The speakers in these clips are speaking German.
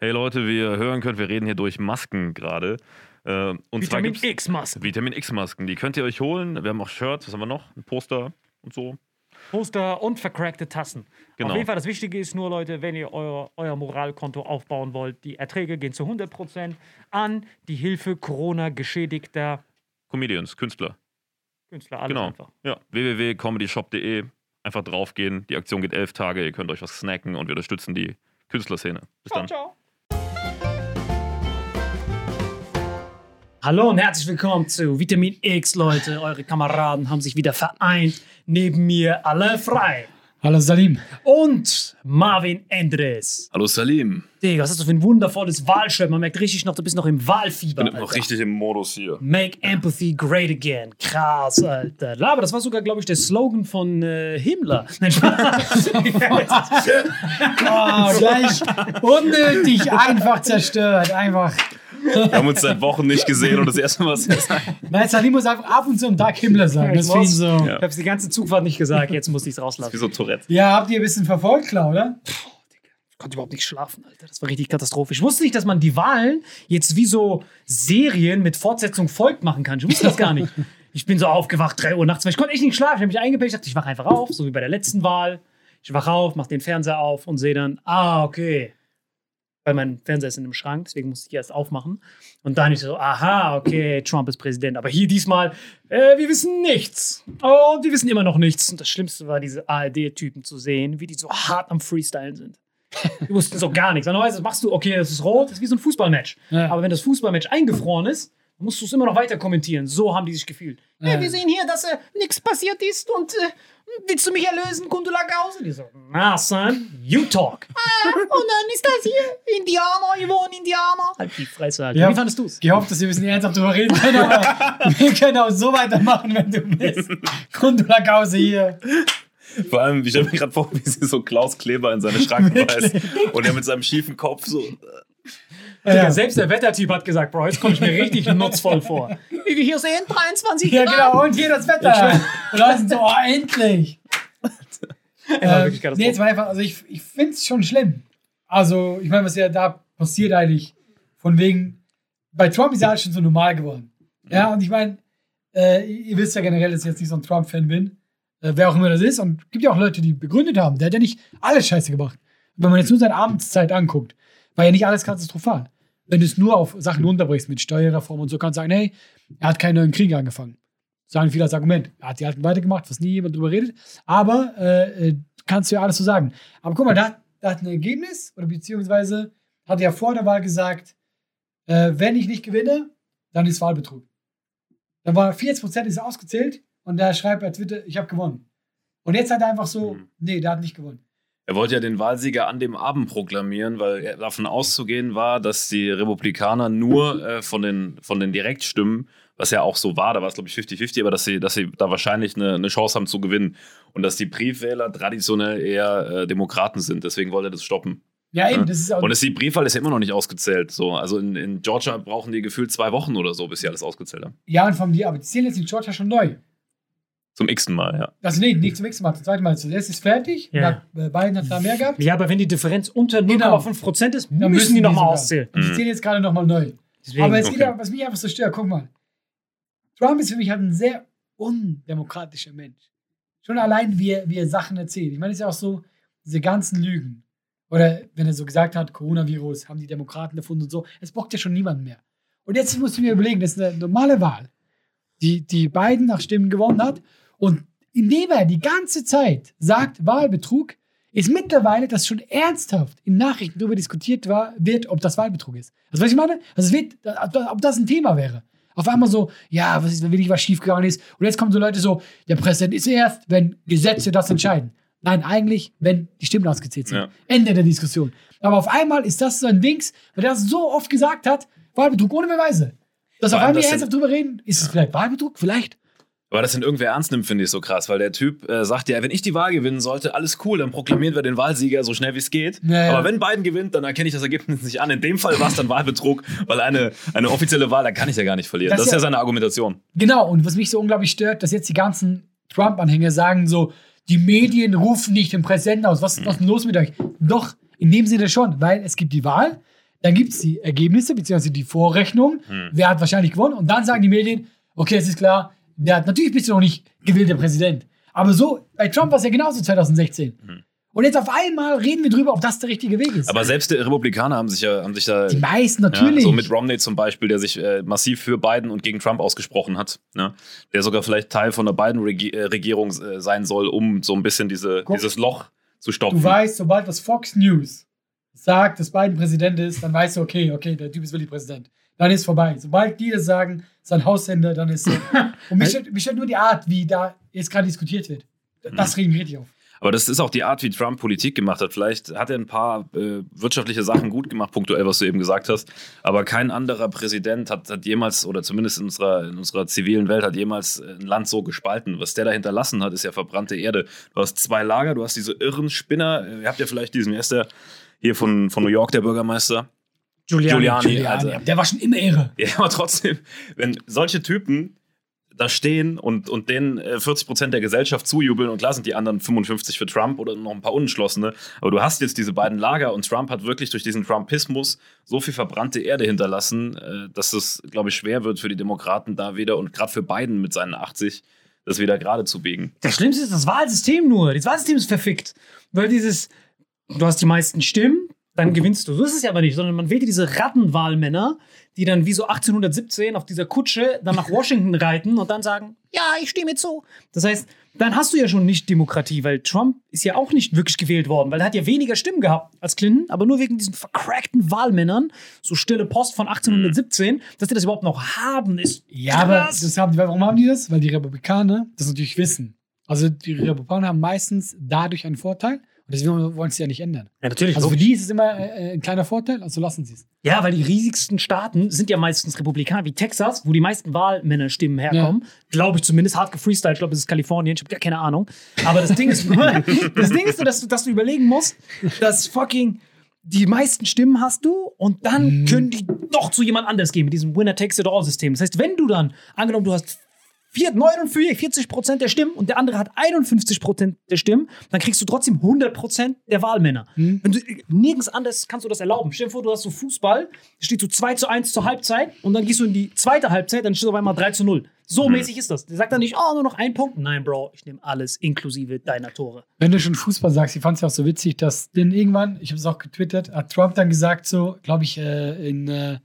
Hey Leute, wie ihr hören könnt, wir reden hier durch Masken gerade. Äh, und Vitamin gibt's X-Maske. Vitamin X-Masken. Die könnt ihr euch holen. Wir haben auch Shirts, was haben wir noch? Ein Poster und so. Poster und vercrackte Tassen. Genau. Auf jeden Fall, das Wichtige ist nur, Leute, wenn ihr euer, euer Moralkonto aufbauen wollt, die Erträge gehen zu 100% an die Hilfe Corona-geschädigter Comedians, Künstler. Künstler. Alles Genau. einfach. Ja. www.comedyshop.de. Einfach draufgehen. Die Aktion geht elf Tage. Ihr könnt euch was snacken und wir unterstützen die Künstlerszene. Bis dann. ciao. Hallo und herzlich willkommen zu Vitamin X, Leute. Eure Kameraden haben sich wieder vereint. Neben mir alle frei. Hallo Salim. Und Marvin Endres. Hallo Salim. Digga, was hast du für ein wundervolles Wahlshirt? Man merkt richtig noch, du bist noch im Wahlfieber. Ich bin noch richtig im Modus hier. Make Empathy Great Again. Krass, Alter. Aber das war sogar, glaube ich, der Slogan von äh, Himmler. Nein, Spaß. Oh, gleich unnötig einfach zerstört. Einfach. Wir haben uns seit Wochen nicht gesehen und das erste Mal, was er sagt. Nein, Salim muss einfach ab und zu am Tag Himmler sagen. Das muss. so. Ja. Ich hab's die ganze Zugfahrt nicht gesagt, jetzt muss ich es Wie rauslassen. so Tourette. Ja, habt ihr ein bisschen verfolgt, klar, oder? Ich konnte überhaupt nicht schlafen, Alter. Das war richtig katastrophisch. Ich wusste nicht, dass man die Wahlen jetzt wie so Serien mit Fortsetzung folgt machen kann. Ich wusste das gar nicht. Ich bin so aufgewacht, 3 Uhr nachts, weil ich konnte echt nicht schlafen. Ich habe mich eingepennt, ich dachte, ich wache einfach auf, so wie bei der letzten Wahl. Ich wache auf, mache den Fernseher auf und sehe dann, ah, okay. Weil mein Fernseher ist in einem Schrank, deswegen musste ich erst aufmachen. Und dann ich so, aha, okay, Trump ist Präsident. Aber hier diesmal, äh, wir wissen nichts. Und wir wissen immer noch nichts. Und das Schlimmste war, diese ARD-Typen zu sehen, wie die so hart am Freestylen sind. Die wussten so gar nichts. Normalerweise machst du, okay, das ist rot, das ist wie so ein Fußballmatch. Ja. Aber wenn das Fußballmatch eingefroren ist, musst du es immer noch weiter kommentieren. So haben die sich gefühlt. Ja, Ja. wir sehen hier, dass äh, nichts passiert ist und äh, willst du mich erlösen, Gundula Gause? Die so, na, son, you talk. ah, und dann ist das hier Indianer, wohnen Indianer. Halt die Fresse, Alter. Ja. Wie fandest du es? Gehofft, dass wir ein bisschen ernsthaft drüber reden können, aber wir können auch so weitermachen, wenn du willst. Gundula Gause hier. Vor allem, ich stelle mir gerade vor, wie sie so Klaus Kleber in seine Schranken weist und er mit seinem schiefen Kopf so. Digga, Selbst der Wettertyp hat gesagt, Bro, jetzt komme ich mir richtig nutzvoll vor. Wie wir hier sehen, 23 Ja, Grad. genau, und hier das Wetter. Und Leute sind so, oh, endlich. Ähm, nee, jetzt mal einfach, also ich, ich finde es schon schlimm. Also, ich meine, was ja da passiert eigentlich, von wegen, bei Trump ist ja alles schon so normal geworden. Ja, und ich meine, äh, ihr wisst ja generell, dass ich jetzt nicht so ein Trump-Fan bin, äh, wer auch immer das ist. Und es gibt ja auch Leute, die begründet haben. Der hat ja nicht alles scheiße gemacht. Wenn man jetzt nur seine Amtszeit anguckt, war ja nicht alles katastrophal. Wenn du es nur auf Sachen runterbrichst mit Steuerreform und so, kannst du sagen, hey, er hat keinen neuen Krieg angefangen. Sagen viele als Argument. Er hat die alten weitergemacht, was nie jemand drüber redet. Aber äh, äh, kannst du ja alles so sagen. Aber guck mal, da, da hat ein Ergebnis, oder beziehungsweise hat er ja vor der Wahl gesagt, äh, wenn ich nicht gewinne, dann ist Wahlbetrug. Dann war 40% ist ausgezählt und da schreibt bei Twitter, ich habe gewonnen. Und jetzt hat er einfach so, Mhm. nee, der hat nicht gewonnen. Er wollte ja den Wahlsieger an dem Abend proklamieren, weil er davon auszugehen war, dass die Republikaner nur äh, von, den, von den Direktstimmen, was ja auch so war, da war es glaube ich 50-50, aber dass sie, dass sie da wahrscheinlich eine, eine Chance haben zu gewinnen. Und dass die Briefwähler traditionell eher äh, Demokraten sind. Deswegen wollte er das stoppen. Ja, eben, das ist auch. Und es, die Briefwahl ist ja immer noch nicht ausgezählt. So. Also in, in Georgia brauchen die gefühlt zwei Wochen oder so, bis sie alles ausgezählt haben. ja, und vom aber die zählen jetzt in Georgia schon neu. Zum x-ten Mal, ja. Also nee, nicht zum nächsten Mal, zum zweiten Mal. Zuerst ist fertig, Ja. hat, äh, Biden hat da mehr gehabt. Ja, aber wenn die Differenz unter 0,5 Genau. Prozent ist, Dann müssen die nochmal auszählen. Und die Mhm. zählen jetzt gerade nochmal neu. Deswegen, Aber es okay. geht ja, was mich einfach so stört, guck mal. Trump ist für mich halt ein sehr undemokratischer Mensch. Schon allein, wie er, wie er Sachen erzählt. Ich meine, es ist ja auch so, diese ganzen Lügen. Oder wenn er so gesagt hat, Coronavirus, haben die Demokraten erfunden und so. Es bockt ja schon niemand mehr. Und jetzt musst du mir überlegen, das ist eine normale Wahl, die, die Biden nach Stimmen gewonnen hat. Und indem er die ganze Zeit sagt, Wahlbetrug, ist mittlerweile, dass schon ernsthaft in Nachrichten darüber diskutiert war, wird, ob das Wahlbetrug ist. Also, was ich meine? Also, es wird, ob das ein Thema wäre. Auf einmal so, ja, was ist, wenn wirklich was schiefgegangen ist? Und jetzt kommen so Leute so, der Präsident ist erst, wenn Gesetze das entscheiden. Nein, eigentlich, wenn die Stimmen ausgezählt sind. Ja. Ende der Diskussion. Aber auf einmal ist das so ein Dings, weil er das so oft gesagt hat, Wahlbetrug ohne Beweise. Dass auf einmal das ernsthaft drüber reden, ist es vielleicht Wahlbetrug? Vielleicht. Aber dass den irgendwer ernst nimmt, finde ich so krass, weil der Typ äh, sagt ja, wenn ich die Wahl gewinnen sollte, alles cool, dann proklamieren wir den Wahlsieger so schnell wie es geht. Ja, ja. Aber wenn Biden gewinnt, dann erkenne ich das Ergebnis nicht an. In dem Fall war es dann Wahlbetrug, weil eine, eine offizielle Wahl, da kann ich ja gar nicht verlieren. Das Das, ist ja ja- seine Argumentation. Genau, und was mich so unglaublich stört, dass jetzt die ganzen Trump-Anhänger sagen so, die Medien rufen nicht den Präsidenten aus. Was, was ist denn los mit euch? Doch, in dem Sinne schon, weil es gibt die Wahl, dann gibt es die Ergebnisse, beziehungsweise die Vorrechnung, wer hat wahrscheinlich gewonnen, und dann sagen die Medien, okay, es ist klar, hat natürlich bist du noch nicht gewählter Präsident. Aber so, bei Trump war es ja genauso 2016. Und jetzt auf einmal reden wir drüber, ob das der richtige Weg ist. Aber selbst die Republikaner haben sich ja, haben sich da. die meisten Ja, natürlich. so mit Romney zum Beispiel, der sich äh, massiv für Biden und gegen Trump ausgesprochen hat. Ne? Der sogar vielleicht Teil von der Biden-Regierung äh, sein soll, um so ein bisschen diese, Guck. dieses Loch zu stopfen. Du weißt, sobald das Fox News sagt, dass Biden Präsident ist, dann weißt du, okay, okay, der Typ ist wirklich Präsident. Dann ist vorbei. Sobald die das sagen, sein Haushänder, dann ist so. Und mich stört, mich stört nur die Art, wie da jetzt gerade diskutiert wird. Das regt mich richtig auf. Aber das ist auch die Art, wie Trump Politik gemacht hat. Vielleicht hat er ein paar äh, wirtschaftliche Sachen gut gemacht, punktuell, was du eben gesagt hast. Aber kein anderer Präsident hat, hat jemals, oder zumindest in unserer, in unserer zivilen Welt, hat jemals äh, ein Land so gespalten. Was der da hinterlassen hat, ist ja verbrannte Erde. Du hast zwei Lager, du hast diese irren Spinner. Äh, Ihr habt ja vielleicht diesen, wer ist der hier von, von New York, der Bürgermeister? Giuliani, Giuliani, also- der war schon immer irre. Ja, aber trotzdem, wenn solche Typen da stehen und, und denen äh, 40% der Gesellschaft zujubeln und klar sind die anderen 55 für Trump oder noch ein paar Unentschlossene, aber du hast jetzt diese beiden Lager und Trump hat wirklich durch diesen Trumpismus so viel verbrannte Erde hinterlassen, äh, dass es, glaube ich, schwer wird für die Demokraten da wieder und gerade für Biden mit seinen 80 das wieder gerade zu biegen. Das Schlimmste ist das Wahlsystem nur. Das Wahlsystem ist verfickt. Weil dieses, du hast die meisten Stimmen, dann gewinnst du. So ist es ja aber nicht, sondern man wählt diese Rattenwahlmänner, die dann wie so 1817 auf dieser Kutsche dann nach Washington reiten und dann sagen, ja, ich stimme zu. Das heißt, dann hast du ja schon nicht Demokratie, weil Trump ist ja auch nicht wirklich gewählt worden, weil er hat ja weniger Stimmen gehabt als Clinton, aber nur wegen diesen vercrackten Wahlmännern, so stille Post von 1817, dass die das überhaupt noch haben, ist Ja, aber krass. das haben die, warum haben die das? Weil die Republikaner das natürlich wissen. Also die Republikaner haben meistens dadurch einen Vorteil. Und deswegen wollen sie ja nicht ändern. Ja, natürlich. Also für logisch. die ist es immer äh, ein kleiner Vorteil, also lassen sie es. Ja, weil die riesigsten Staaten sind ja meistens Republikaner, wie Texas, wo die meisten Wahlmännerstimmen herkommen. Glaube ich zumindest, hart gefreestylt. Ich glaube, es ist Kalifornien. Ich habe gar keine Ahnung. Aber das Ding ist nur, das Ding ist dass du, dass du überlegen musst, dass fucking die meisten Stimmen hast du und dann können die doch zu jemand anders gehen mit diesem Winner-Takes-it-all-System. Das heißt, wenn du dann, angenommen, du hast 49 Prozent der Stimmen und der andere hat 51 Prozent der Stimmen, dann kriegst du trotzdem 100 Prozent der Wahlmänner. Wenn du, nirgends anders kannst du das erlauben. Stell dir vor, du hast so Fußball, steht so 2 zu 1 zur Halbzeit und dann gehst du in die zweite Halbzeit, dann steht auf einmal 3 zu 0. So mäßig ist das. Der sagt dann nicht, oh, nur noch ein Punkt. Nein, Bro, ich nehme alles inklusive deiner Tore. Wenn du schon Fußball sagst, ich fand es ja auch so witzig, dass denn irgendwann, ich habe es auch getwittert, hat Trump dann gesagt, so, glaube ich, äh, in, äh,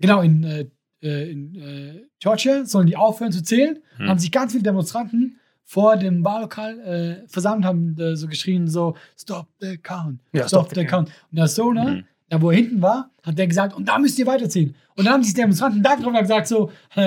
genau, in, äh, äh, in äh, Georgia sollen die aufhören zu zählen. Hm. Haben sich ganz viele Demonstranten vor dem Wahllokal äh, versammelt, haben äh, so geschrien, so, stop the count, Ja, stop, stop the the count. Und der Sohn, Mhm. da wo er hinten war, hat der gesagt, und da müsst ihr weiterzählen. Und dann haben die Demonstranten da drauf gesagt, so, äh,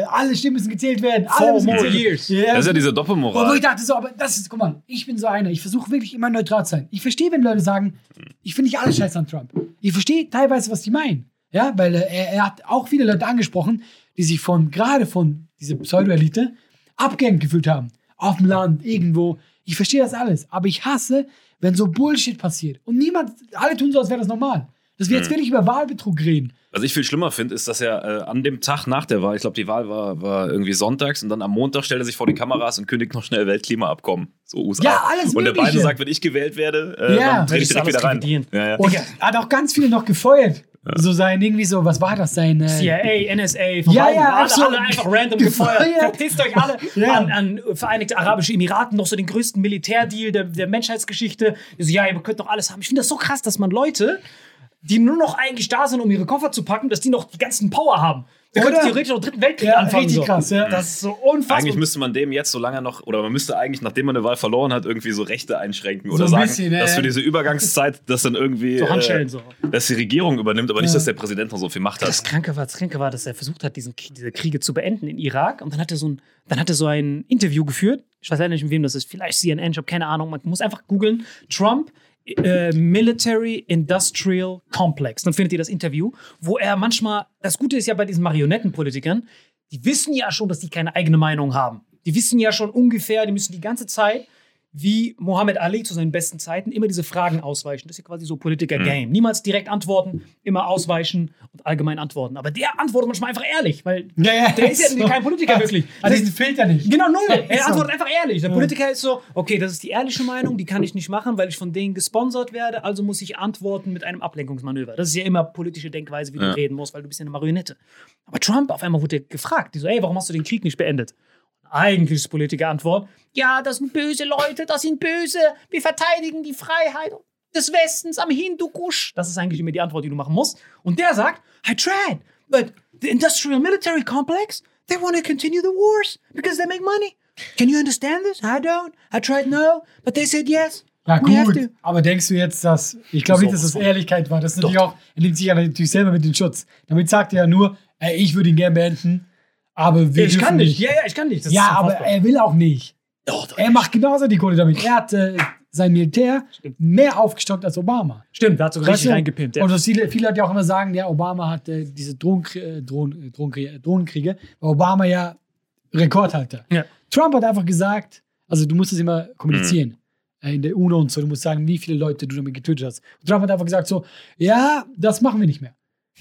äh, alle Stimmen müssen gezählt werden. Alle Four müssen more gezählt years. Ja, Das ist ja diese und wo Doppelmoral. ich dachte so, aber das ist, guck mal, ich bin so einer, ich versuche wirklich immer neutral zu sein. Ich verstehe, wenn Leute sagen, ich finde nicht alles scheiße an Trump. Ich verstehe teilweise, was die meinen. Ja, weil äh, er, er hat auch viele Leute angesprochen, die sich von, gerade von dieser Pseudo-Elite abgehängt gefühlt haben. Auf dem Land, irgendwo. Ich verstehe das alles. Aber ich hasse, wenn so Bullshit passiert. Und niemand, alle tun so, als wäre das normal. Dass wir jetzt wirklich über Wahlbetrug reden. Was ich viel schlimmer finde, ist, dass er äh, an dem Tag nach der Wahl, ich glaube, die Wahl war, war irgendwie sonntags und dann am Montag stellt er sich vor die Kameras und kündigt noch schnell Weltklimaabkommen. So USA. Ja, alles Und der Mögliche. Biden sagt, wenn ich gewählt werde, äh, Ja. dann trete ich direkt wieder rein. Ja, ja. Und er hat auch ganz viele noch gefeuert. So sein, irgendwie so, was war das? Sein. Äh, CIA, NSA, Ja, Verwaltung, ja, alle, absolut. alle einfach random gefeuert. Gefeuert. Verpisst euch alle Ja. an, an Vereinigte Arabische Emiraten, noch so den größten Militärdeal der, der Menschheitsgeschichte. So, ja, ihr könnt doch alles haben. Ich finde das so krass, dass man Leute, die nur noch eigentlich da sind, um ihre Koffer zu packen, dass die noch die ganzen Power haben. Könnte Oder? theoretisch noch dritten Weltkrieg Ja, anfangen. richtig so. krass, ja. Das ist so unfassbar. Eigentlich müsste man dem jetzt so lange noch, oder man müsste eigentlich, nachdem man eine Wahl verloren hat, irgendwie so Rechte einschränken oder ein sagen, bisschen, ja, dass ja. für diese Übergangszeit das dann irgendwie, So Handschellen äh, so. dass die Regierung übernimmt, aber nicht, dass der Präsident noch so viel Macht Das hat. Kranke war, das Kranke war, dass er versucht hat, diesen, diese Kriege zu beenden in Irak. Und dann hat er so ein, dann hat er so ein Interview geführt. Ich weiß leider nicht, mit wem das ist. Vielleicht CNN, ich habe keine Ahnung. Man muss einfach googeln. Trump äh, Military Industrial Complex. Dann findet ihr das Interview, wo er manchmal, das Gute ist ja bei diesen Marionettenpolitikern, die wissen ja schon, dass die keine eigene Meinung haben. Die wissen ja schon ungefähr, die müssen die ganze Zeit wie Mohammed Ali zu seinen besten Zeiten immer diese Fragen ausweichen. Das ist ja quasi so Politiker-Game. Niemals direkt antworten, immer ausweichen und allgemein antworten. Aber der antwortet manchmal einfach ehrlich, weil Ja, ja, der ist ja so. kein Politiker wirklich. Hat diesen Filter nicht. Genau, null. Er so. antwortet einfach ehrlich. Der Politiker ist so, okay, das ist die ehrliche Meinung, die kann ich nicht machen, weil ich von denen gesponsert werde, also muss ich antworten mit einem Ablenkungsmanöver. Das ist ja immer politische Denkweise, wie du reden musst, weil du bist ja eine Marionette. Aber Trump, auf einmal wurde gefragt, die so, ey, warum hast du den Krieg nicht beendet? Eigentlich ist Politiker Antwort, ja, das sind böse Leute, das sind böse, wir verteidigen die Freiheit des Westens am Hindukusch. Das ist eigentlich immer die Antwort, die du machen musst. Und der sagt, I tried, but the industrial military complex, they want to continue the wars because they make money. Can you understand this? I don't. I tried no, but they said yes. Have gut. Aber denkst du jetzt, dass. Ich glaube nicht, dass das. Ehrlichkeit war. Das ist natürlich auch. Er nimmt sich natürlich selber mit in Schutz. Damit sagt er ja nur, ey, ich würde ihn gern beenden. Aber wir Ich kann nicht. Ja, ja, ich kann nicht. Das ja, aber er will auch nicht. Doch, doch. Er macht genauso die Kohle damit. Er hat äh, sein Militär mehr aufgestockt als Obama. Stimmt, da hat so Weißt richtig du? reingepimpt. Ja. Und viele, viele Leute auch immer sagen, ja, Obama hat äh, diese Drohnenkrie- äh, Drohnen, äh, Drohnenkriege, Drohnenkriege, weil Obama ja Rekordhalter. Ja. Trump hat einfach gesagt, also du musst es immer kommunizieren. äh, In der UNO und so, du musst sagen, wie viele Leute du damit getötet hast. Und Trump hat einfach gesagt so, ja, das machen wir nicht mehr.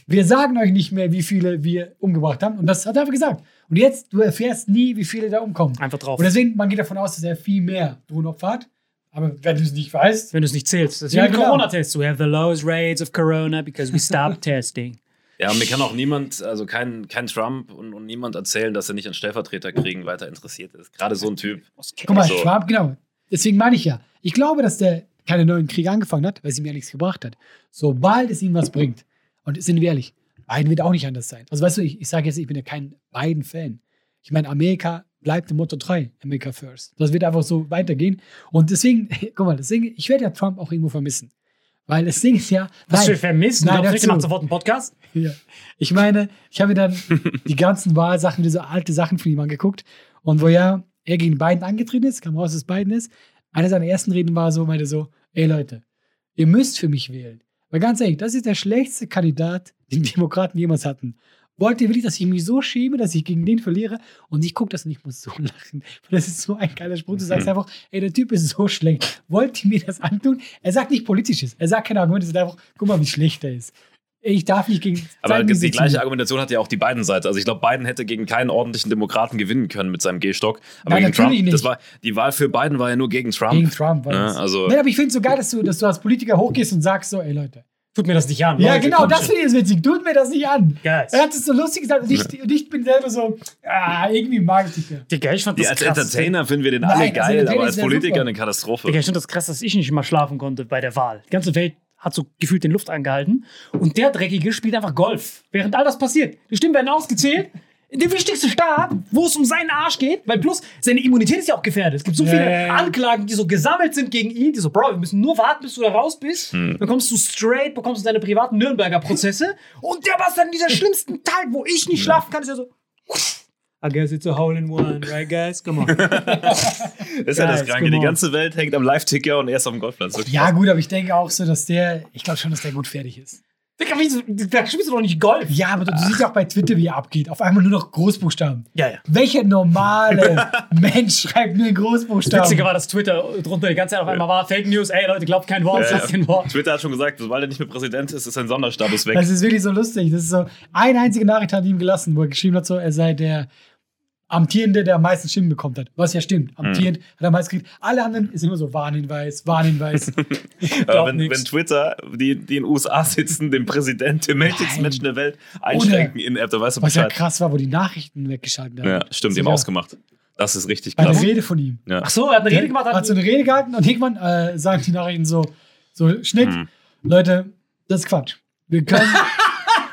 Wir sagen euch nicht mehr, wie viele wir umgebracht haben. Und das hat er einfach gesagt. Und jetzt, du erfährst nie, wie viele da umkommen. Einfach drauf. Und deswegen, man geht davon aus, dass er viel mehr Drohnenopfer hat. Aber wenn du es nicht weißt, Wenn du es nicht zählst. Das ist Ja, wie ein genau. Corona-Test. We have the lowest rates of Corona because we stopped testing. Ja, und mir kann auch niemand, also kein, kein Trump und, und niemand erzählen, dass er nicht an Stellvertreterkriegen weiter interessiert ist. Gerade so ein Typ. Guck mal, So. Trump, genau. Deswegen meine ich ja. Ich glaube, dass der keine neuen Kriege angefangen hat, weil es ihm ja nichts gebracht hat. Sobald es ihm was bringt, und sind wir ehrlich, Biden wird auch nicht anders sein. Also weißt du, ich, ich sage jetzt, ich bin ja kein Biden-Fan. Ich meine, Amerika bleibt dem Motto treu, America first. Das wird einfach so weitergehen. Und deswegen, guck mal, deswegen, ich werde ja Trump auch irgendwo vermissen. Weil das Ding ist ja. Was du vermisst? Nein, du glaubst machst sofort einen Podcast? ja. Ich meine, ich habe mir dann die ganzen Wahlsachen, diese alte Sachen von ihm angeguckt. Und wo ja er gegen Biden angetreten ist, kam raus, dass es Biden ist. Eine seiner ersten Reden war so, meinte so, ey Leute, ihr müsst für mich wählen. Weil ganz ehrlich, das ist der schlechteste Kandidat, den die Demokraten jemals hatten. Wollt ihr wirklich, dass ich mich so schäme, dass ich gegen den verliere? Und ich gucke das und ich muss so lachen. Weil das ist so ein geiler Spruch. Du sagst einfach, ey, der Typ ist so schlecht. Wollt ihr mir das antun? Er sagt nicht politisches. Er sagt keine Argumente. Er sagt einfach, guck mal, wie schlecht er ist. Ich darf nicht gegen. Aber die, sie gleiche. Argumentation hat ja auch die beiden Seiten. Also ich glaube, Biden hätte gegen keinen ordentlichen Demokraten gewinnen können mit seinem Gehstock. Aber Nein, gegen Trump, nicht. das war die Wahl für Biden war ja nur gegen Trump. Gegen Trump war Ja, das. also Nein, aber ich finde es so geil, dass du, dass du als Politiker hochgehst und sagst so, ey Leute. Tut mir das nicht an. Ja, Leute, genau, das finde ich jetzt witzig. Tut mir das nicht an. Geil. Er hat es so lustig gesagt und ich, und ich bin selber so, ah, irgendwie mag ich dich ja. Digga, ich fand die das als krass. Entertainer finden wir den Nein, alle als geil, Entertainer aber als Politiker super. eine Katastrophe. Digga, ich finde das krass, dass ich nicht mal schlafen konnte bei der Wahl. Die ganze Welt hat so gefühlt den Luft angehalten. Und der Dreckige spielt einfach Golf, während all das passiert. Die Stimmen werden ausgezählt. In dem wichtigsten Staat, wo es um seinen Arsch geht, weil plus seine Immunität ist ja auch gefährdet. Es gibt so viele ja. Anklagen, die so gesammelt sind gegen ihn, die so, Bro, wir müssen nur warten, bis du da raus bist. Hm. Dann kommst du straight, bekommst du deine privaten Nürnberger Prozesse. Und der was dann in dieser schlimmsten Teil, wo ich nicht schlafen kann, ist ja so. I guess it's a hole in one, right, guys? Come on. das ist ja das Kranke. Die ganze Welt hängt am Live-Ticker und er ist auf dem Golfplatz. Ja, gut, aber ich denke auch so, dass der, ich glaube schon, dass der gut fertig ist. Digga, wieso? Da spielst du doch nicht Golf. Ja, aber du, du siehst auch bei Twitter, wie er abgeht. Auf einmal nur noch Großbuchstaben. Ja, ja. Welcher normale Mensch schreibt nur in Das Großbuchstaben? Witzige war, dass Twitter drunter die ganze Zeit auf einmal war, Fake News, ey Leute, glaubt kein Wort, Ja, ja. kein Wort. Twitter hat schon gesagt, weil er nicht mehr Präsident ist, ist sein Sonderstatus weg. Das ist wirklich so lustig. Das ist so, eine einzige Nachricht hat ihm gelassen, wo er geschrieben hat, so, er sei der Amtierende, der am meisten Stimmen bekommen hat. Was ja stimmt. Hm. Amtierend hat er am meisten gekriegt. Alle anderen ist immer so Warnhinweis, Warnhinweis. Aber wenn, wenn Twitter, die, die in den USA sitzen, den Präsident, den mächtigsten. Menschen der Welt, einschränken in App, da weißt du Was ja Bescheid. krass war, wo die Nachrichten weggeschaltet haben. Ja, stimmt, die haben ausgemacht. Das ist richtig Bei der krass. Rede von ihm. Ja. Ach so, er hat eine Rede gemacht, hat, hat so eine Rede gehalten und Hickmann äh, sagt die Nachrichten so, so Schnitt. Hm. Leute, das ist Quatsch. Wir können,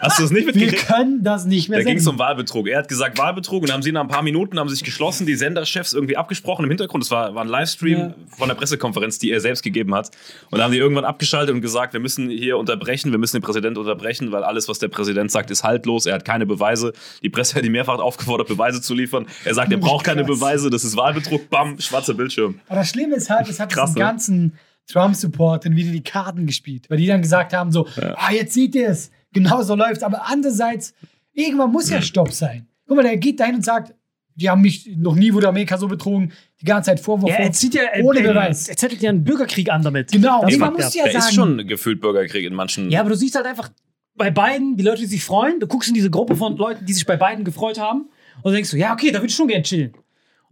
Hast du es nicht wir mitgekriegt? können das nicht mehr Da ging es um Wahlbetrug. Er hat gesagt Wahlbetrug und dann haben sie nach ein paar Minuten haben sich geschlossen, die Senderchefs irgendwie abgesprochen im Hintergrund. Das war, war ein Livestream Ja. von der Pressekonferenz, die er selbst gegeben hat. Und dann haben die irgendwann abgeschaltet und gesagt, wir müssen hier unterbrechen, wir müssen den Präsidenten unterbrechen, weil alles, was der Präsident sagt, ist haltlos. Er hat keine Beweise. Die Presse hat ihn mehrfach aufgefordert, Beweise zu liefern. Er sagt, er braucht keine. Beweise, das ist Wahlbetrug. Bam, schwarzer Bildschirm. Aber das Schlimme ist halt, es hat Krass, diesen ganzen Trump-Support wieder die Karten gespielt. Weil die dann gesagt haben so, ah, jetzt seht ihr es. Genau so läuft's. Aber andererseits, irgendwann muss ja Stopp sein. Guck mal, der geht dahin und sagt, die haben mich, noch nie wurde Amerika so betrogen, die ganze Zeit Vorwurf. Ja, er zieht ja, ohne er, Beweis. er zettelt ja einen Bürgerkrieg an damit. Genau, Das man muss ja sagen. ist schon gefühlt Bürgerkrieg in manchen. Ja, aber du siehst halt einfach bei beiden, die Leute, die sich freuen, du guckst in diese Gruppe von Leuten, die sich bei beiden gefreut haben und denkst du, ja, okay, da würde ich schon gerne chillen.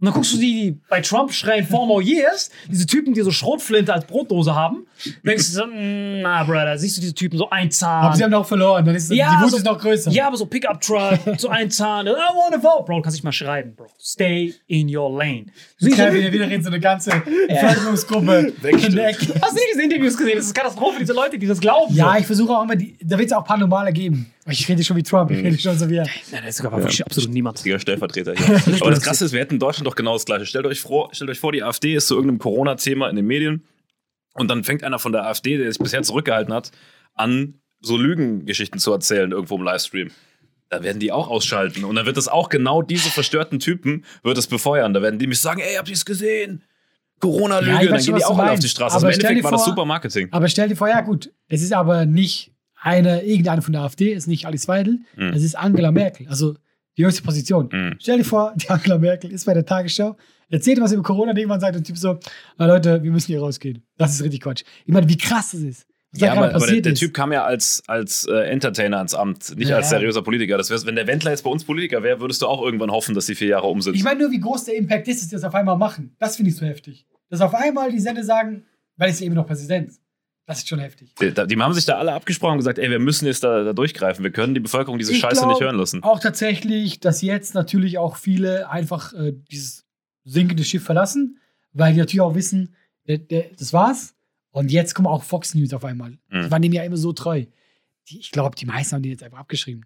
Und dann guckst du die, die bei Trump schreien Four more years, diese Typen, die so Schrotflinte als Brotdose haben, denkst du so, mm, na, Brother, siehst du diese Typen so ein Zahn. aber sie haben auch verloren. Dann ist die Wut ist noch größer. Ja, aber so Pickup-Truck, so ein Zahn, I wanna vote. Bro, du kannst nicht mal schreiben, Bro. Stay in your lane. Du siehst, Ja, hast wieder, wieder redet so eine ganze Bevölkerungsgruppe Ecke. du nicht diese Interviews gesehen? Das ist Katastrophe, diese Leute, die das glauben. Ja, so. ich versuche auch immer, die, da wird es auch ein paar normale geben. Ich rede schon wie Trump, ich rede schon so wie er. Nein, da ist sogar wirklich absolut niemand. richtiger Stellvertreter hier. Aber das Krasse ist, wir hätten in Deutschland doch genau das Gleiche. Stellt euch vor, stellt euch vor die AfD ist zu irgendeinem Corona-Thema in den Medien und dann fängt einer von der AfD, der sich bisher zurückgehalten hat, an, so Lügengeschichten zu erzählen irgendwo im Livestream. Da werden die auch ausschalten. Und dann wird es auch genau diese verstörten Typen, wird es befeuern. Da werden die mich sagen, ey, habt ihr es gesehen? Corona-Lüge, Ja, dann gehen die auch alle auf die Straße. Aber Also Im Endeffekt dir war das vor- super Marketing. Aber stell dir vor, ja gut, es ist aber nicht eine, irgendeine von der AfD, ist nicht Alice Weidel, Mhm. es ist Angela Merkel, also die höchste Position. Mhm. Stell dir vor, die Angela Merkel ist bei der Tagesschau, erzählt was über Corona, und irgendwann sagt der Typ so, ah, Leute, wir müssen hier rausgehen. Das ist richtig Quatsch. Ich meine, wie krass das ist. Was Ja, aber, aber der, der. Typ kam ja als, als äh, Entertainer ans Amt, nicht Ja. als seriöser Politiker. Das wär's, wenn der Wendler jetzt bei uns Politiker wäre, würdest du auch irgendwann hoffen, dass die vier Jahre um sind. Ich meine nur, wie groß der Impact ist, dass die das auf einmal machen. Das finde ich so heftig. Dass auf einmal die Sender sagen, weil ist ja eben noch Präsident. Das ist schon heftig. Die, die haben sich da alle abgesprochen und gesagt, ey, wir müssen jetzt da, da durchgreifen. Wir können die Bevölkerung diese Ich Scheiße glaub, nicht hören lassen. Auch tatsächlich, dass jetzt natürlich auch viele einfach äh, dieses sinkende Schiff verlassen, weil die natürlich auch wissen, der, der, das war's. Und jetzt kommen auch Fox News auf einmal. Mhm. Die waren dem ja immer so treu. Die, ich glaube, die meisten haben den jetzt einfach abgeschrieben.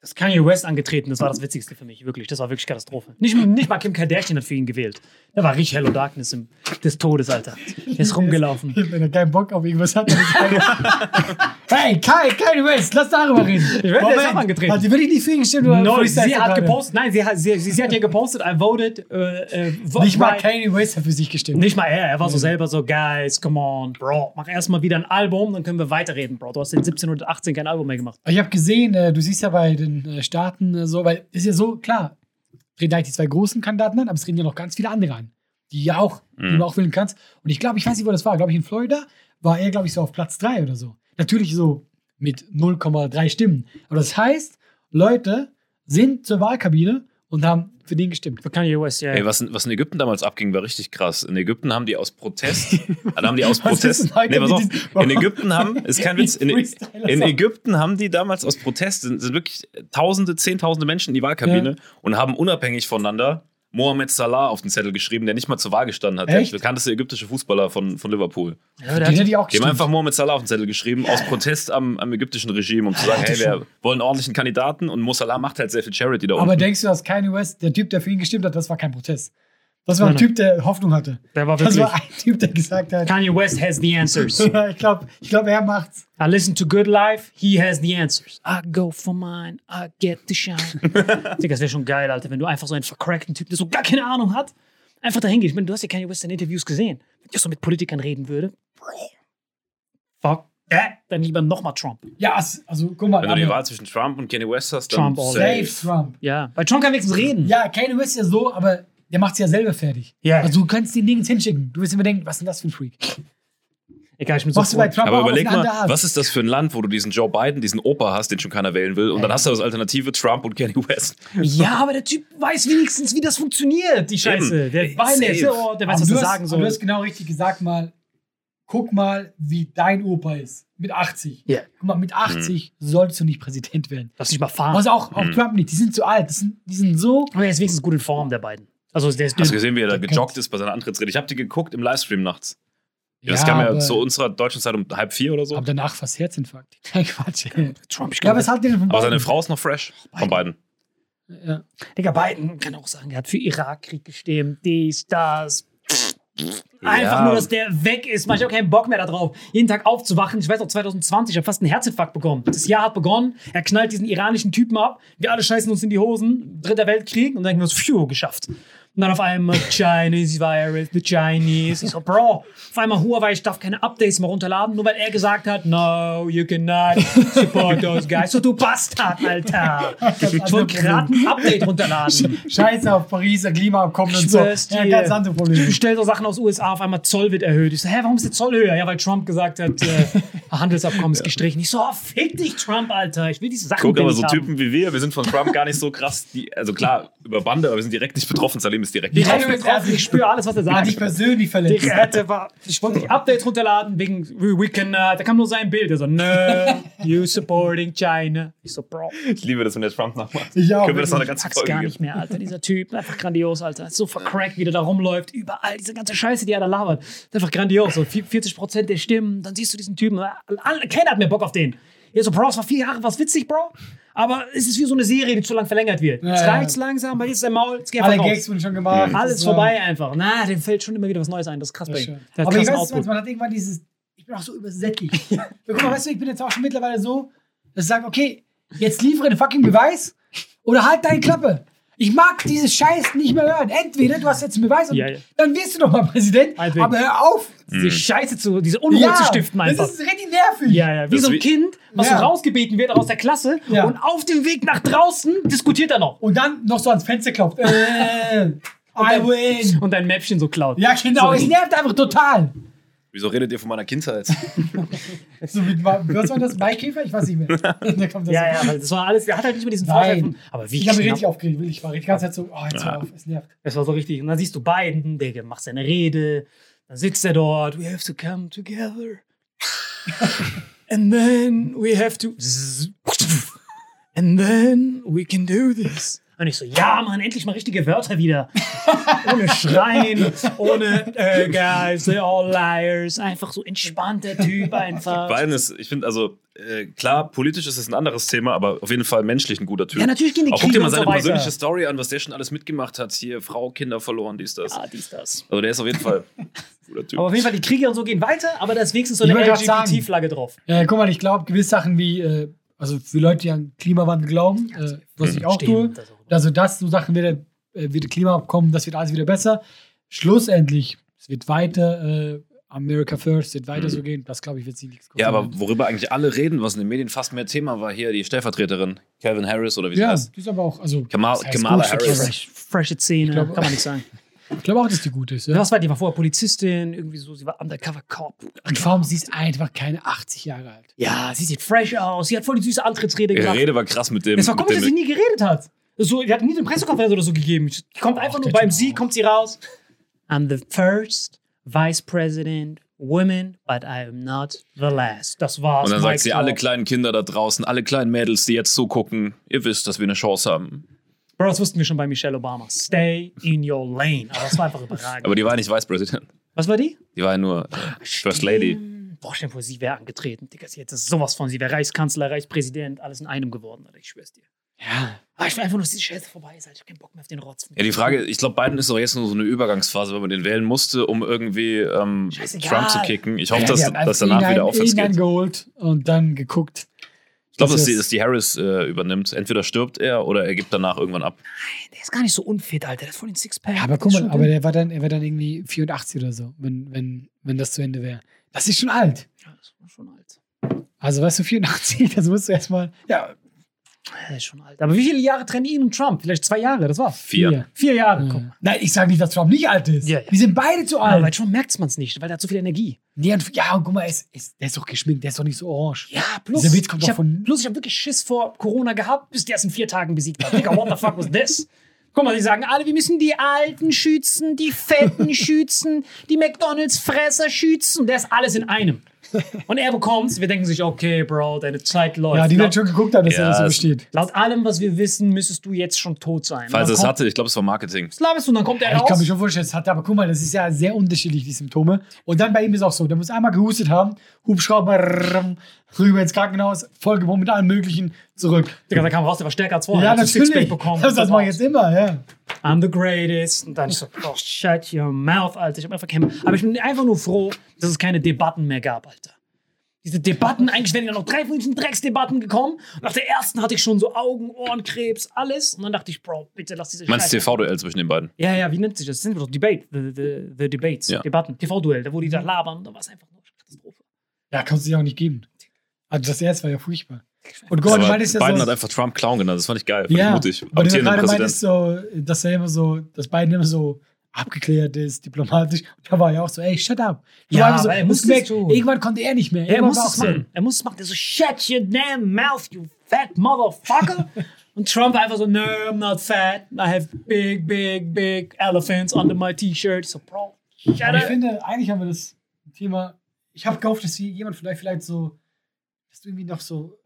Das Kanye West angetreten, das war das Witzigste für mich, wirklich. Das war wirklich Katastrophe. Nicht, nicht mal Kim Kardashian hat für ihn gewählt. Der war richtig Hello Darkness im, des Todes, Alter. Der ist rumgelaufen. Wenn er keinen Bock auf irgendwas hat, Hey, Kai, Kanye West, lass darüber reden. Ich ist auch angetreten. Hat die wirklich nicht für ihn gestimmt? No, sie hat gepostet, nein, sie hat, sie, sie, sie hat ja gepostet, I voted. Äh, äh, Nicht mal. Kanye West hat für sich gestimmt. Nicht mal er, er war so selber so, guys, come on, Bro, mach erstmal wieder ein Album, dann können wir weiterreden, Bro. Du hast in 17 und 18 kein Album mehr gemacht. Ich habe gesehen, äh, du siehst ja bei den äh, Staaten äh, so, weil ist ja so, klar, reden eigentlich die zwei großen Kandidaten an, aber es reden ja noch ganz viele andere an, die ja auch, die du auch wählen kannst. Und ich glaube, ich weiß nicht, wo das war, glaube ich in Florida war er, glaube ich, so auf Platz 3 oder so. Natürlich so mit 0,3 Stimmen. Aber das heißt, Leute sind zur Wahlkabine und haben für den gestimmt. Für Kanye West, ja. Ey, was, in- was in Ägypten damals abging, war richtig krass. In Ägypten haben die aus Protest, dann haben die aus Was ist Protest, nee, pass auf, in Ägypten haben, ist kein Witz, in, in. Ägypten haben die damals aus Protest, sind, sind wirklich Tausende, Zehntausende Menschen in die Wahlkabine und haben unabhängig voneinander Mohamed Salah auf den Zettel geschrieben, der nicht mal zur Wahl gestanden hat. Echt? Der bekannteste ägyptische Fußballer von, von Liverpool. ja, der Den hat, hätte ich auch Die haben gestimmt. einfach Mohamed Salah auf den Zettel geschrieben, aus Protest am, am ägyptischen Regime, um zu sagen, hey, wir wollen einen ordentlichen Kandidaten und Mo Salah macht halt sehr viel Charity da Aber unten. denkst du, dass Kanye West, der Typ, der für ihn gestimmt hat, das war kein Protest? Das war ein. Typ, der Hoffnung hatte. der war Das wirklich. war ein Typ, der gesagt hat, Kanye West has the answers. ich glaube, ich glaub, er macht's. I listen to Good Life, he has the answers. I go for mine, I get the shine. Digga, das wäre schon geil, Alter, wenn du einfach so einen vercrackten Typ, der so gar keine Ahnung hat, einfach dahin gehst. Ich meine, du hast ja Kanye West in Interviews gesehen. Wenn ich so mit Politikern reden würde, Bro, fuck that, dann lieber nochmal Trump. Ja, also, guck mal. Wenn du die Wahl zwischen Trump und Kanye West hast, dann Trump safe. Trump. Ja, weil Trump kann wenigstens reden. Ja, Kanye West ist ja so, aber der macht's ja selber fertig. Ja. Also du kannst den nirgends hinschicken. Du wirst immer denken, was ist denn das für ein Freak? Egal, ich bin so Machst du bei. Trump Aber überleg mal, was ist das für ein Land, wo du diesen Joe Biden, diesen Opa hast, den schon keiner wählen will, und dann hast du als Alternative Trump und Kanye West. Ja, aber der Typ weiß wenigstens, wie das funktioniert, die Scheiße. Eben. Der, weiß, der, ist Safe. so, der weiß, Aber was du er hast, sagen soll. Du hast genau richtig gesagt mal, guck mal, wie dein Opa ist. Mit 80. Ja. Guck mal, mit 80 sollst du nicht Präsident werden. Lass dich mal fahren. Also auch, auch Trump nicht. Die sind zu alt. Das sind, die sind so. aber er ist wenigstens gut in Form, der beiden. Also der ist Hast du gesehen, wie er da gejoggt ist bei seiner Antrittsrede? Ich habe die geguckt im Livestream nachts. Ja, das kam ja aber- zu unserer deutschen Zeit um halb vier oder so. Aber danach fast Herzinfarkt. Nein, Quatsch. Trump. Ich Ja, was hat der denn von Aber seine? Frau ist noch fresh von beiden. Ja. Digga, Biden kann auch sagen, er hat für Irakkrieg gestimmt, dies, das. Einfach Ja. nur, dass der weg ist. Mach ich auch keinen Bock mehr darauf, jeden Tag aufzuwachen. Ich weiß auch, 2020, ich habe fast einen Herzinfarkt bekommen. Das Jahr hat begonnen. Er knallt diesen iranischen Typen ab. Wir alle scheißen uns in die Hosen. Dritter Weltkrieg. Und dann denken wir uns, phew, geschafft. Und dann auf einmal Chinese Virus, the Chinese. Ich so, Bro, auf einmal Huawei, ich darf keine Updates mehr runterladen, nur weil er gesagt hat, no, you cannot support those guys. So, du Bastard, Alter. Ich wollte gerade ein Update runterladen. Scheiße auf Pariser Klimaabkommen und Ich so. Ja, ganz andere Ich Probleme. bestelle so Sachen aus USA, auf einmal Zoll wird erhöht. Ich so, hä, warum ist der Zoll höher? Ja, weil Trump gesagt hat, äh, Handelsabkommen ist gestrichen. Ich so, oh, fick dich, Trump, Alter. Ich will diese Sachen Guck, aber so haben. Typen wie wir, wir sind von Trump gar nicht so krass, die, also klar, über Bande, aber wir sind direkt nicht betroffen. Salim ist direkt Direkt betroffen. betroffen. Ich spüre alles, was er sagt. dich persönlich verletzt. Ich, war, ich wollte nicht Updates runterladen wegen We We Can. Uh, da kam nur sein Bild. Er so, no, you supporting China. Ich so, Bro, Ich liebe das, wenn der Trump nachmacht. Ich auch, Können wir das noch eine ganze sag's Folge gar nicht mehr, Alter. Dieser Typ, einfach grandios, Alter. So vercrackt, wie der da rumläuft. Überall diese ganze Scheiße, die er da labert. Ist einfach grandios. So 40 Prozent der Stimmen, dann siehst du diesen Typen. Alle, keiner hat mehr Bock auf den. Ja, so, Bro, es war vier Jahre, was witzig, Bro. Aber es ist wie so eine Serie, die zu lang verlängert wird. Ja, Jetzt ja. reicht's langsam, weil jetzt ist der Maul, jetzt geh einfach Alle raus. Gags wurden schon gemacht. Alles Das ist, vorbei einfach. Na, dem fällt schon immer wieder was Neues ein. Das ist krass Ja, bei ihm. Aber ich weiß, Output. man hat irgendwann dieses, ich bin auch so übersättigt. ja, guck mal, weißt du, ich bin jetzt auch schon mittlerweile so, dass ich sage, okay, jetzt liefere den fucking Beweis oder halt deine Klappe. Ich mag dieses Scheiß nicht mehr hören. Entweder du hast jetzt einen Beweis und Ja, ja. dann wirst du doch mal Präsident, Meinetwegen. aber hör auf. Diese Scheiße zu, diese Unruhe zu stiften einfach. Das ist richtig nervig. Ja, ja, wie Das so ein Kind, was Ja. so rausgebeten wird aus der Klasse Ja. und auf dem Weg nach draußen diskutiert er noch Und dann noch so ans Fenster klopft. Äh, I win. und dein Mäppchen so klaut. Ja, genau, So, es nervt einfach total. Wieso redet ihr von meiner Kindheit? So mit, was war das? Maikäfer? Ich weiß nicht mehr. Da kommt das ja, so. ja, weil das war alles, der hat halt nicht mehr diesen Nein. Vorteil. Aber wie Ich habe mich richtig aufgeregt. Ich war die ganze Zeit so, oh, jetzt hör auf, es nervt. Es war so richtig. Und dann siehst du Biden, der macht seine Rede, dann sitzt er dort, we have to come together. And then we have to. And then we can do this. Und ich so, ja, Mann, endlich mal richtige Wörter wieder. ohne Schreien, ohne, äh, guys, they're all liars. Einfach so entspannter Typ einfach. Biden ist, ich finde, also äh, klar, politisch ist es ein anderes Thema, aber auf jeden Fall menschlich ein guter Typ. Ja, natürlich gehen die Auch guck dir mal seine so persönliche Story an, was der schon alles mitgemacht hat. Hier, Frau, Kinder verloren, dies, das. Ah, dies, das. Also der ist auf jeden Fall ein guter Typ. Aber auf jeden Fall, die Kriege und so gehen weiter, aber da ist wenigstens so eine LGBT-Flagge drauf. Äh, guck mal, ich glaube, gewisse Sachen wie, äh, also für Leute, die an Klimawandel glauben, äh, was ich auch tue, also das, so Sachen wieder, äh, wieder Klimaabkommen, das wird alles wieder besser. Schlussendlich, es wird weiter, äh, America First, wird weiter so gehen. Das glaube ich, wird sich nichts Ja, aber worüber eigentlich alle reden, was in den Medien fast mehr Thema war, hier die Stellvertreterin, Calvin Harris oder wie sie Ja, heißt. die ist aber auch, also. Kamal- das heißt Kamala gut, Harris. Fresh. Freshe Szene, glaub- kann man nicht sagen. Ich glaube auch, dass die gut ist. Ja. Was war die? Die war vorher Polizistin, irgendwie so, sie war Undercover Cop. Und vor allem, sie ist einfach keine 80 Jahre alt. Ja, sie sieht fresh aus, sie hat voll die süße Antrittsrede Ihre gemacht. Rede war krass mit dem. Es war komisch, dass sie nie geredet hat. So, die hat nie eine Pressekonferenz oder so gegeben. Die kommt einfach nur der beim Typ Sie, auch. kommt sie raus. I'm the first Vice President woman, but I am not the last. Das war's. und dann sagt sie, alle kleinen Kinder da draußen, alle kleinen Mädels, die jetzt zugucken, ihr wisst, dass wir eine Chance haben. Bro, das wussten wir schon bei Michelle Obama. Stay in your lane. Aber das war einfach überragend. Aber die war nicht Vice President. Was war die? Die war ja nur First Lady. Boah, stell dir vor, sie wäre angetreten. Digga, sie hätte sowas von. Sie wäre Reichskanzler, Reichspräsident, alles in einem geworden. Alter, ich schwör's dir. Ja. Ah, ich will einfach nur, dass die Scheiße vorbei ist. Alter. Ich hab keinen Bock mehr auf den Rotz. Ja, die Frage, ich glaube, Biden ist doch jetzt nur so eine Übergangsphase, wenn man den wählen musste, um irgendwie ähm. Trump zu kicken. Ich hoffe, Ja, dass, dass danach wieder aufwärts geht. angeholt und dann geguckt. Ich glaube, Das dass, dass die Harris äh, übernimmt. Entweder stirbt er oder er gibt danach irgendwann ab. Der ist gar nicht so unfit, Alter. Der ist voll den Sixpack. Ja, aber guck mal, schon aber der war dann, er war dann irgendwie 84 oder so, wenn, wenn, wenn das zu Ende wäre. Das ist schon alt. Ja, das ist schon alt. Also, weißt du, 84, das musst du erstmal. Ja, Ist schon alt. Aber wie viele Jahre trennen ihn und Trump? Vielleicht zwei Jahre, das war's. Vier. Vier Jahre, Ja. guck mal. Nein, ich sage nicht, dass Trump nicht alt ist. Ja, ja. Die sind beide zu Aber bei alt. Trump merkt man es nicht, weil der hat so viel Energie. Nee, und, ja, und guck mal, er ist, ist, der ist doch geschminkt, der ist doch nicht so orange. Ja, plus, Dieser Witz kommt ich hab, von- plus ich habe wirklich Schiss vor Corona gehabt, bis der es in vier Tagen besiegt hat. Digga, what the fuck was this? Guck mal, die sagen alle, wir müssen die Alten schützen, die Fetten schützen, die McDonalds-Fresser schützen. Und der ist alles in einem. Und er bekommt's. Wir denken sich, okay, Bro, deine Zeit läuft. Ja, die wird schon geguckt haben, dass Ja, er das so es- besteht. laut allem, was wir wissen, müsstest du jetzt schon tot sein. Falls es hatte, ich glaube, es war Marketing. kommt, laberst du, und dann kommt er Ich kann raus. mir schon vorstellen, es hat, aber guck mal, das ist ja sehr unterschiedlich, die Symptome. Und dann bei ihm ist auch so, der muss einmal gehustet haben, Hubschrauber rüber ins Krankenhaus, vollgepumpt mit allem Möglichen, zurück. Digga, da kam raus, der war stärker als vorher. ja, hat ein Sixpack natürlich. bekommen. Das, das mache ich jetzt immer, ja. I'm the greatest. Und dann ich so, oh, shut your mouth, Alter. Ich hab einfach keinen. Aber ich bin einfach nur froh, dass es keine Debatten mehr gab, Alter. Diese Debatten, eigentlich wären ja noch drei von diesen Drecksdebatten gekommen. Nach der ersten hatte ich schon so Augen, Ohren, Krebs, alles. Und dann dachte ich, Bro, bitte lass diese Meinst du TV-Duell zwischen den beiden? Ja, ja, wie nennt sich das? Das sind doch Debate. The, the, the Debates. Ja. Debatten. TV-Duell. Da wo die da labern. Da war es einfach nur Katastrophe. Ja, kannst du dir auch nicht geben. Also das erste war ja furchtbar. Und Gordon Aber meintest ja Biden so, hat einfach Trump Clown genannt. Das fand ich geil. Fand ich ja, mutig. aber du gerade meintest so, dass er immer so, dass Biden immer so abgeklärt ist, diplomatisch. Und da war ja auch so, ey, shut up. Du Ja, einfach so, aber er muss tun. Irgendwann konnte er nicht mehr. Er Irgendwann muss es machen. Er muss es machen. Der so, shut your damn mouth, you fat motherfucker. Und Trump war einfach so, no, I'm not fat. I have big, big, big elephants under my T-Shirt. Ich So, Bro, shut Aber ich up. finde, eigentlich haben wir das Thema. Ich habe gehofft, dass jemand vielleicht, vielleicht so, dass du irgendwie noch so,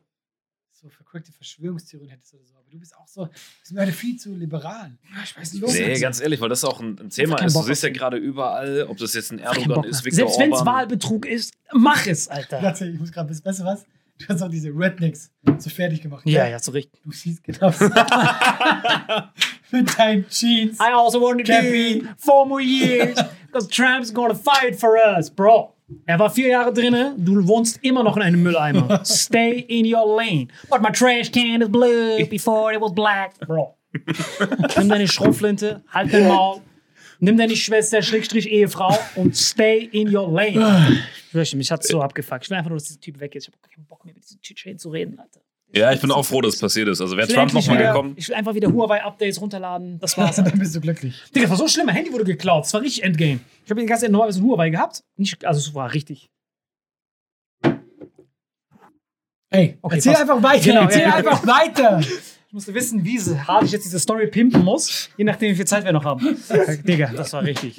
so verkorrekte Verschwörungstheorien hättest oder so. Aber du bist auch so, sind beide viel zu liberal. Ich weiß nicht, Nee, ganz ehrlich, weil das auch ein, ein Thema ist. Du Bock siehst ja gerade überall, ob das jetzt ein Erdogan ist. Viktor Selbst wenn es. Wahlbetrug ist, mach es, Alter. Warte, ich muss gerade, das Beste was? Du hast auch diese Rednecks so fertig gemacht. Ja, gell? ja, so richtig. Du siehst genau. Mit deinen Jeans. I also want to do four more years because Trump's gonna fight for us, bro. Er war vier Jahre drinne, du wohnst immer noch in einem Mülleimer. Stay in your lane. But my trash can is blue before it was black, bro. Nimm deine Schrotflinte, halt dein Maul, nimm deine Schwester, Schrägstrich Ehefrau und stay in your lane. Ich schwöre, mich hat's so abgefuckt. Ich will einfach nur, dass dieser Typ weg ist. Ich hab keinen Bock mehr mit diesem Tschetschen zu reden, Alter. Ja, ich bin auch froh, dass es passiert ist. Also wäre Trump nochmal gekommen. Ich will einfach wieder Huawei-Updates runterladen. Das war's. Dann bist du glücklich. Digga, das war so schlimm. Mein Handy wurde geklaut. Das war richtig Endgame. Ich habe die ganze Zeit normalerweise ein Huawei gehabt. Nicht, also es war richtig. Ey, Okay, erzähl pass. einfach weiter. Genau, erzähl ja, einfach weiter. Ich musste wissen, wie hart ich jetzt diese Story pimpen muss, je nachdem, wie viel Zeit wir noch haben. Digga, das war richtig.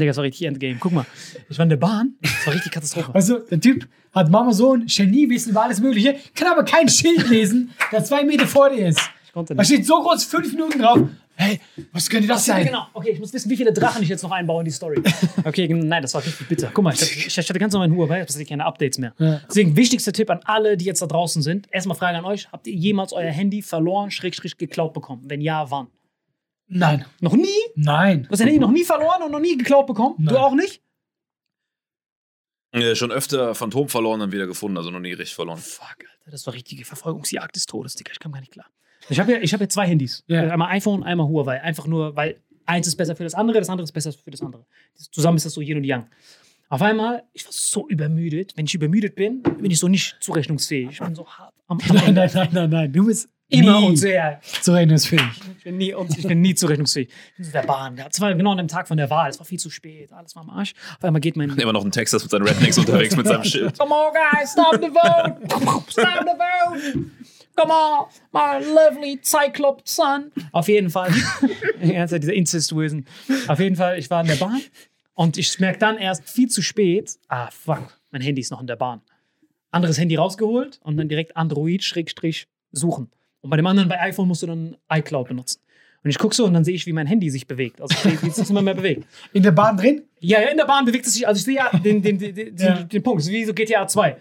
Digga, das war richtig Endgame. Guck mal, ich war in der Bahn. Das war richtig Katastrophe. Also, der Typ hat Mama so ein Geniewissen über alles Mögliche, kann aber kein Schild lesen, das zwei Meter vor dir ist. konnte Da nicht. steht so groß fünf Minuten drauf. Hey, was könnte das sein? genau. Okay, ich muss wissen, wie viele Drachen ich jetzt noch einbaue in die Story. Okay, nein, das war richtig bitter. Guck mal, ich, hab, ich hatte ganz normal in Huawei, ich hatte keine Updates mehr. Ja. Deswegen, wichtigster Tipp an alle, die jetzt da draußen sind. Erstmal Frage an euch. Habt ihr jemals euer Handy verloren, schrägstrich geklaut bekommen? Wenn ja, wann? Nein. Noch nie? Nein. Du hast dein Handy noch nie verloren und noch nie geklaut bekommen? Du Nein. auch nicht? Äh, schon öfter Phantom verloren, dann wieder gefunden, also noch nie richtig verloren. Fuck, Alter, das war richtige Verfolgungsjagd des Todes, Digga. Ich kam gar nicht klar. Ich habe ja, ich hab ja zwei Handys. Ja. Einmal iPhone, einmal Huawei. Einfach nur, weil eins ist besser für das andere, das andere ist besser für das andere. Zusammen ist das so Yin und Yang. Auf einmal, ich war so übermüdet. Wenn ich übermüdet bin, bin ich so nicht zurechnungsfähig. Ich bin so hart am, am Nein, nein, nein, nein, nein. Du bist Immer nie und sehr. zurechnungsfähig. Ich bin nie, und ich bin nie zurechnungsfähig. Ich bin der Bahn. Das war genau an dem Tag von der Wahl. Es war viel zu spät. Alles war am Arsch. Auf einmal geht mein. Immer noch ein Texas mit seinen Rednecks unterwegs mit seinem Schild. Come on, guys, stop the vote! Stop the vote! Come on, my lovely Cyclops son! Auf jeden Fall. Die ganze Zeit dieser Incestuösen. Auf jeden Fall, ich war in der Bahn und ich merke dann erst viel zu spät, ah, fuck, mein Handy ist noch in der Bahn. Anderes Handy rausgeholt und dann direkt Android, Schrägstrich, suchen. Und bei dem anderen, bei iPhone, musst du dann iCloud benutzen. Und ich gucke so und dann sehe ich, wie mein Handy sich bewegt. Also, ich sehe, wie es sich immer mehr bewegt. In der Bahn drin? Ja, ja, in der Bahn bewegt es sich. Also ich sehe ja den, den, den, den, Ja. den Punkt. Wie so GTA 2.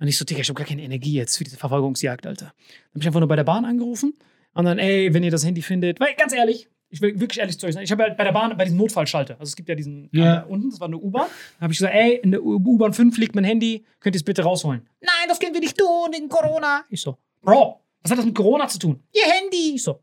Und ich so, Digga, ich habe gar keine Energie jetzt für diese Verfolgungsjagd, Alter. Dann habe ich einfach nur bei der Bahn angerufen und dann, ey, wenn ihr das Handy findet, weil ganz ehrlich, ich will wirklich ehrlich zu euch sein, ich habe ja bei der Bahn bei diesem Notfallschalter, also es gibt ja diesen Ja. äh, unten, das war eine U-Bahn, da habe ich gesagt, ey, in der U-Bahn 5 liegt mein Handy, könnt ihr es bitte rausholen? Nein, das können wir nicht tun, wegen Corona. Ich so, Bro, was hat das mit Corona zu tun? Ihr Handy. Ich so,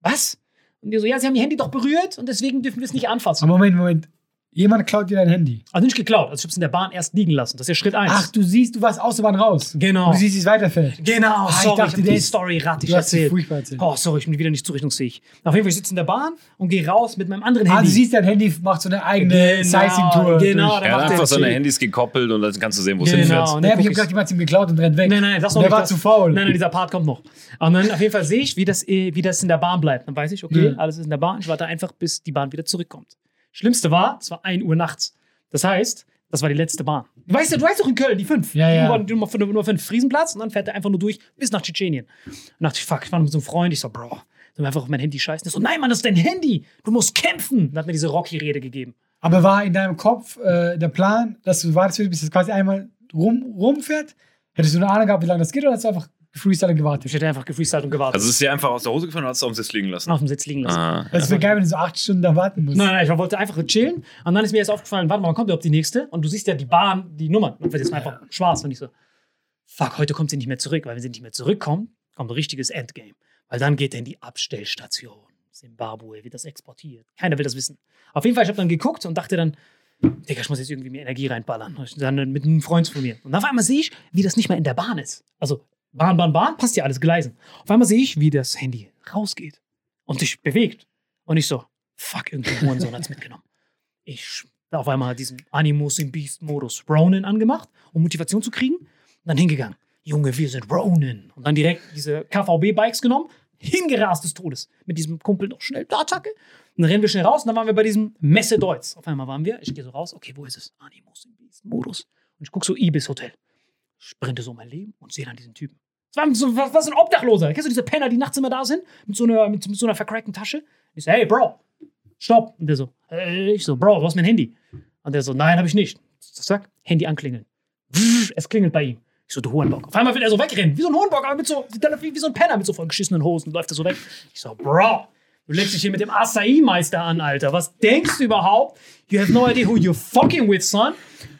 was? Und die so, ja, sie haben ihr Handy doch berührt und deswegen dürfen wir es nicht anfassen. Moment, Moment. Jemand klaut dir dein Handy. Also nicht geklaut, also ich habe es in der Bahn erst liegen lassen. Das ist ja Schritt 1. Ach, du siehst, du warst aus der Bahn raus. Genau. Du siehst, wie es weiterfällt. genau, Ah, ich sorry, ich, dachte, hab der die ist- Story rattig erzählt. furchtbar erzählt. Oh, sorry, ich bin wieder nicht zurechnungsfähig. Auf jeden Fall, ich sitze in der Bahn und gehe raus mit meinem anderen Handy. Ah, du siehst, dein Handy macht so eine eigene genau, durch. der Er hat einfach seine. Handys gekoppelt und dann kannst du sehen, wo es Genau. hinfährt. Aber ich guck hab gedacht, jemand hat ihm geklaut und rennt weg. Nein, nein, das noch Der nicht. war das, zu faul. Nein, nein, dieser Part kommt noch. Und dann auf jeden Fall sehe ich, wie das, wie das in der Bahn bleibt. Dann weiß ich, okay, alles ist in der Bahn. Ich warte einfach, bis die Bahn wieder zurückkommt. Schlimmste war, es war 1 Uhr nachts. Das heißt, das war die letzte Bahn. Du weißt ja, du weißt doch in Köln, die 5. Ja, ja. Die Nummer 5, Nummer 5 Friesenplatz und dann fährt er einfach nur durch bis nach Tschetschenien. Und dachte ich, fuck, ich war mit so einem Freund. Ich so, Bro, soll wir einfach auf mein Handy scheißen? Der so, nein, Mann, das ist dein Handy. Du musst kämpfen. Dann hat mir diese Rocky-Rede gegeben. Aber war in deinem Kopf äh, der Plan, dass du wartest, bis es quasi einmal rum, rumfährt? Hättest du eine Ahnung gehabt, wie lange das geht, oder hast du einfach Freestyle gewartet? Ich hätte einfach gefreestylt und gewartet. Also ist dir einfach aus der Hose gefallen und hast es auf dem Sitz liegen lassen. auf dem Sitz liegen lassen. Ah. Das wäre geil, wenn du so acht Stunden da warten musst. Nein, nein, ich wollte einfach chillen. Und dann ist mir jetzt aufgefallen, warte mal, wann kommt überhaupt die nächste? Und du siehst ja die Bahn, die Nummern. Und wird jetzt einfach schwarz. Und ich so, fuck, heute kommt sie nicht mehr zurück. Weil wenn sie nicht mehr zurückkommt, kommt ein richtiges Endgame. Weil dann geht er in die Abstellstation. Zimbabwe wird das exportiert. Keiner will das wissen. Auf jeden Fall, ich habe dann geguckt und dachte dann, Digga, ich muss jetzt irgendwie mehr Energie reinballern. Und Dann mit einem Freund von mir. Und auf einmal sehe ich, wie das nicht mehr in der Bahn ist. Also Bahn, Bahn, Bahn, passt ja alles Gleisen. Auf einmal sehe ich, wie das Handy rausgeht und sich bewegt. Und ich so, fuck, irgendein Hurensohn hat's mitgenommen. Ich auf einmal diesen Animus im Beast-Modus Ronin angemacht, um Motivation zu kriegen. Und dann hingegangen. Junge, wir sind Ronin. Und dann direkt diese KVB-Bikes genommen, hingerast des Todes. Mit diesem Kumpel noch schnell, da, Attacke. Und dann rennen wir schnell raus und dann waren wir bei diesem Messe Deutz. Auf einmal waren wir, ich gehe so raus, okay, wo ist es? Animus im Beast-Modus. Und ich gucke so Ibis Hotel. Sprinte so mein Leben und sehe dann diesen Typen. Das was, was ein Obdachloser. Kennst du diese Penner, die nachts immer da sind? Mit so einer, mit, mit so einer vercrackten Tasche? Ich so, hey, Bro, stopp. Und der so, äh, ich so, Bro, du hast mein Handy. Und der so, nein, habe ich nicht. Zack, Handy anklingeln. Es klingelt bei ihm. Ich so, du Hurenbock. Auf einmal will er so wegrennen, wie so ein Hurenbock, aber mit so, wie, so ein Penner mit so vollgeschissenen Hosen, läuft er so weg. Ich so, Bro, du legst dich hier mit dem Acai-Meister an, Alter. Was denkst du überhaupt? You have no idea who you're fucking with, son.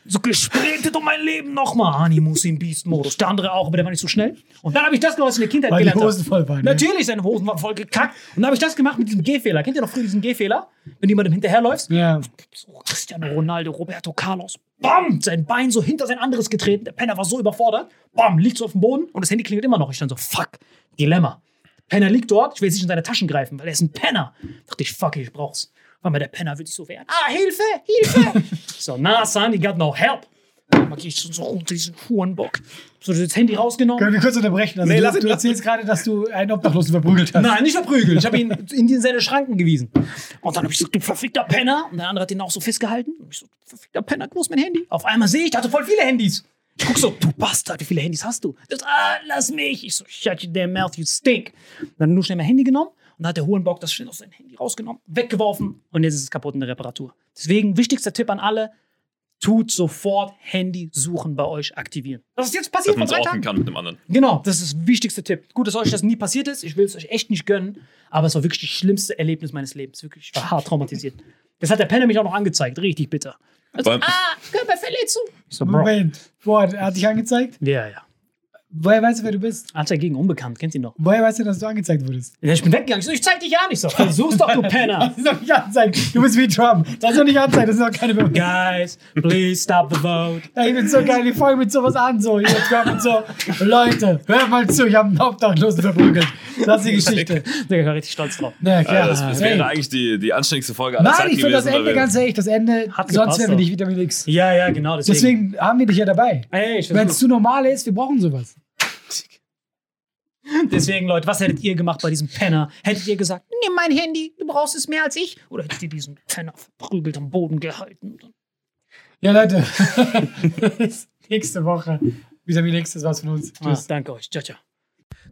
So gesprintet um mein Leben nochmal. Animus im Beast-Modus. Der andere auch, aber der war nicht so schnell. Und dann habe ich das gemacht, was ich in der Kindheit Weil gelernt habe. Hosen voll waren. ne? Natürlich, seine Hosen waren voll gekackt. Und dann habe ich das gemacht mit diesem Gehfehler. Kennt ihr noch früher diesen Gehfehler? Wenn jemandem hinterherläufst? Ja. So, Cristiano Ronaldo, Roberto Carlos. Bam! Sein Bein so hinter sein anderes getreten. Der Penner war so überfordert. Bam! Liegt so auf dem Boden und das Handy klingelt immer noch. Ich dann so, fuck. Dilemma. Penner liegt dort. Ich will jetzt nicht in seine Taschen greifen, weil er ist ein Penner. Dachte ich, fuck, ich brauch's. Weil mir der Penner will sich so wehren. Ah, Hilfe! Hilfe! so, nah, son, you got no help. Dann gehe ich so, so unter diesen Hurenbock. So, das Handy rausgenommen. Können wir kurz unterbrechen? Also Nee, du, ihn- du erzählst gerade, dass du einen Obdachlosen verprügelt hast. Nein, nicht verprügelt. Ich habe ihn in die- seine Schranken gewiesen. Und dann habe ich gesagt, du verfickter Penner. Und der andere hat ihn auch so festgehalten. Und ich so, verfickter Penner, wo ist mein Handy? Auf einmal sehe ich, der hatte voll viele Handys. Ich guck so, du Bastard, wie viele Handys hast du? Das, ah, lass mich. Ich so, shut your damn mouth, you stink. Dann nur schnell mein Handy genommen und dann hat der Hurenbock das schnell aus seinem Handy rausgenommen, weggeworfen und jetzt ist es kaputt in der Reparatur. Deswegen, wichtigster Tipp an alle, tut sofort Handy suchen bei euch aktivieren. Das ist jetzt Dass passiert man vor es drei Tagen. kann mit dem anderen. Genau, das ist der wichtigste Tipp. Gut, dass euch das nie passiert ist. Ich will es euch echt nicht gönnen, aber es war wirklich das schlimmste Erlebnis meines Lebens. Wirklich, ich war hart traumatisiert. Das hat der Penner mich auch noch angezeigt. Richtig bitter. Also, ah, Körperverletzung. Ich so, Bro. Moment. Boah, er hat dich angezeigt? Ja, ja. Woher weißt du, wer du bist? Anzeige gegen Unbekannt, kennt ihr noch? Woher weißt du, dass du angezeigt wurdest? Ja, Ich bin weggegangen. Ich so, ich zeig dich ja nicht so. Versuch's doch, du Penner. Das ist doch nicht anzeigen. Du bist wie Trump. Das ist doch nicht anzeigen, das ist doch keine Bewegung. Guys, please stop the vote. Ja, ich bin so geil, ich fange mit sowas an, so. Hier Trump und so. Leute, hört mal zu, ich habe einen Obdachlosen verprügelt. Das ist die Geschichte. Digga, ich war richtig stolz drauf. Na klar. Ja, das, das Hey. wäre eigentlich die, die anständigste Folge aller Nein, Zeiten ich finde das Ende ganz ehrlich, das Ende, Hat sonst gepasst wären wir nicht Vitamin X. Ja, ja, genau. Deswegen. Deswegen haben wir dich ja dabei. Ey, ich Wenn es zu normal ist, wir brauchen sowas. Deswegen, Leute, was hättet ihr gemacht bei diesem Penner? Hättet ihr gesagt, nimm mein Handy, du brauchst es mehr als ich? Oder hättet ihr diesen Penner verprügelt am Boden gehalten? Ja, Leute. Nächste Woche. Vitamin X, das war's von uns. Ah, Tschüss. danke euch. Ciao, ciao.